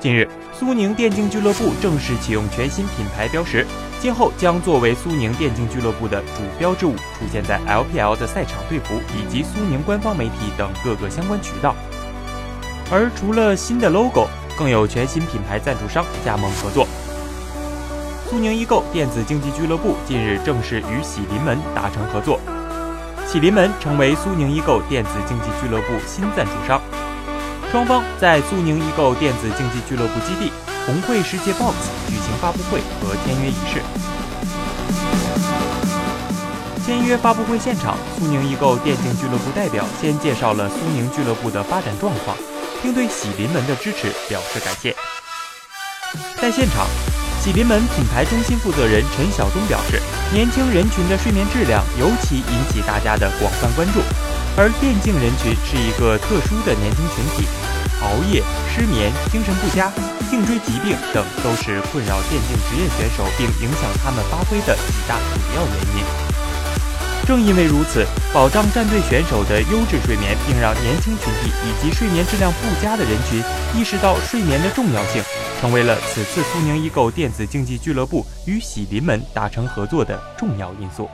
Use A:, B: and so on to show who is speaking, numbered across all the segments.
A: 近日，苏宁电竞俱乐部正式启用全新品牌标识，今后将作为苏宁电竞俱乐部的主标志物出现在 LPL 的赛场队服以及苏宁官方媒体等各个相关渠道。而除了新的 logo，更有全新品牌赞助商加盟合作。苏宁易购电子竞技俱乐部近日正式与喜临门达成合作，喜临门成为苏宁易购电子竞技俱乐部新赞助商。双方在苏宁易购电子竞技俱乐部基地红会世界 BOX 举行发布会和签约仪式。签约发布会现场，苏宁易购电竞俱乐部代表先介绍了苏宁俱乐部的发展状况，并对喜临门的支持表示感谢。在现场。喜临门品牌中心负责人陈晓东表示，年轻人群的睡眠质量尤其引起大家的广泛关注，而电竞人群是一个特殊的年轻群体，熬夜、失眠、精神不佳、颈椎疾病等都是困扰电竞职业选手并影响他们发挥的几大主要原因。正因为如此，保障战队选手的优质睡眠，并让年轻群体以及睡眠质量不佳的人群意识到睡眠的重要性，成为了此次苏宁易购电子竞技俱乐部与喜临门达成合作的重要因素。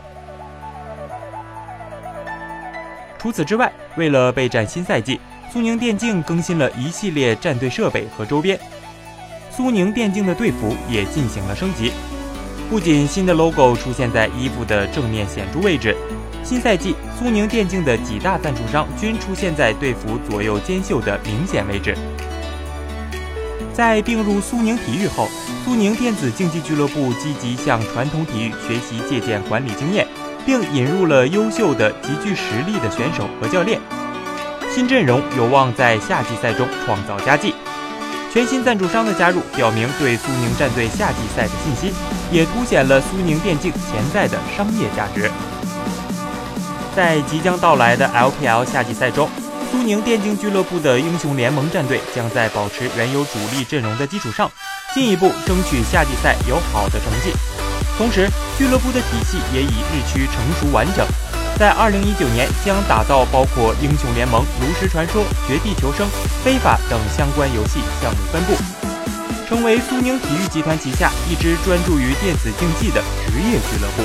A: 除此之外，为了备战新赛季，苏宁电竞更新了一系列战队设备和周边，苏宁电竞的队服也进行了升级。不仅新的 logo 出现在衣服的正面显著位置，新赛季苏宁电竞的几大赞助商均出现在队服左右肩袖的明显位置。在并入苏宁体育后，苏宁电子竞技俱乐部积极向传统体育学习借鉴管理经验，并引入了优秀的、极具实力的选手和教练。新阵容有望在夏季赛中创造佳绩。全新赞助商的加入，表明对苏宁战队夏季赛的信心，也凸显了苏宁电竞潜在的商业价值。在即将到来的 LPL 夏季赛中，苏宁电竞俱乐部的英雄联盟战队将在保持原有主力阵容的基础上，进一步争取夏季赛有好的成绩。同时，俱乐部的体系也已日趋成熟完整。在二零一九年，将打造包括《英雄联盟》《炉石传说》《绝地求生》《非法》等相关游戏项目分布，成为苏宁体育集团旗下一支专注于电子竞技的职业俱乐
B: 部。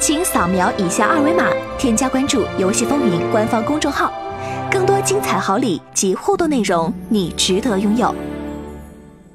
B: 请扫描以下二维码，添加关注“游戏风云”官方公众号，更多精彩好礼及互动内容，你值得拥有。